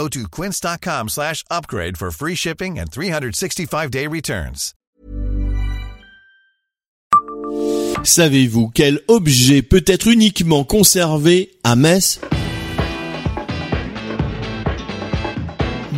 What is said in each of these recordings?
Go to quince.com slash upgrade for free shipping and 365-day returns. Savez-vous quel objet peut être uniquement conservé à Metz?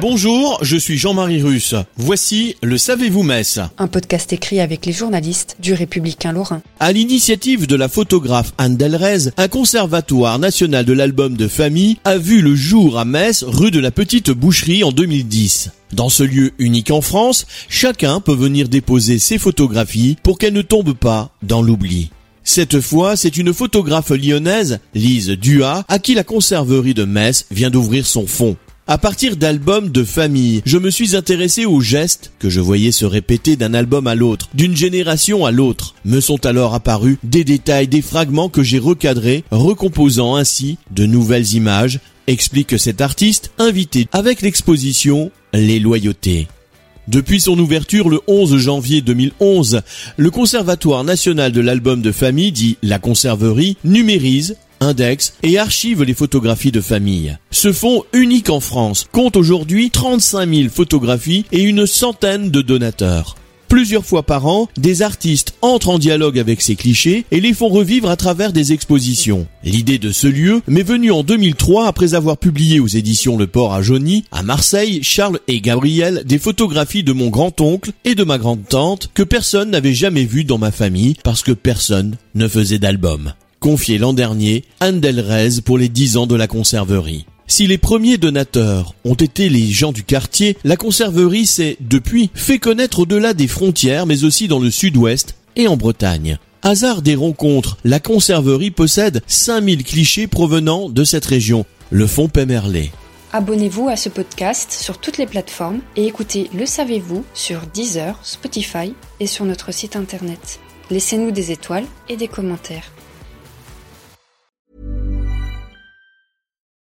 Bonjour, je suis Jean-Marie Russe. Voici le Savez-vous Metz Un podcast écrit avec les journalistes du Républicain Lorrain. À l'initiative de la photographe Anne Delrez, un conservatoire national de l'album de famille a vu le jour à Metz, rue de la Petite Boucherie en 2010. Dans ce lieu unique en France, chacun peut venir déposer ses photographies pour qu'elles ne tombent pas dans l'oubli. Cette fois, c'est une photographe lyonnaise, Lise Dua, à qui la conserverie de Metz vient d'ouvrir son fonds. À partir d'albums de famille, je me suis intéressé aux gestes que je voyais se répéter d'un album à l'autre, d'une génération à l'autre. Me sont alors apparus des détails, des fragments que j'ai recadrés, recomposant ainsi de nouvelles images, explique cet artiste invité avec l'exposition Les Loyautés. Depuis son ouverture le 11 janvier 2011, le Conservatoire national de l'album de famille, dit la Conserverie, numérise indexe et archive les photographies de famille. Ce fonds unique en France compte aujourd'hui 35 000 photographies et une centaine de donateurs. Plusieurs fois par an, des artistes entrent en dialogue avec ces clichés et les font revivre à travers des expositions. L'idée de ce lieu m'est venue en 2003 après avoir publié aux éditions Le Port à Jauny, à Marseille, Charles et Gabriel des photographies de mon grand-oncle et de ma grande-tante que personne n'avait jamais vues dans ma famille parce que personne ne faisait d'album confié l'an dernier Anne Delrez pour les 10 ans de la conserverie. Si les premiers donateurs ont été les gens du quartier, la conserverie s'est, depuis, fait connaître au-delà des frontières, mais aussi dans le sud-ouest et en Bretagne. Hasard des rencontres, la conserverie possède 5000 clichés provenant de cette région, le fonds Pemerlé. Abonnez-vous à ce podcast sur toutes les plateformes et écoutez Le Savez-vous sur Deezer, Spotify et sur notre site internet. Laissez-nous des étoiles et des commentaires.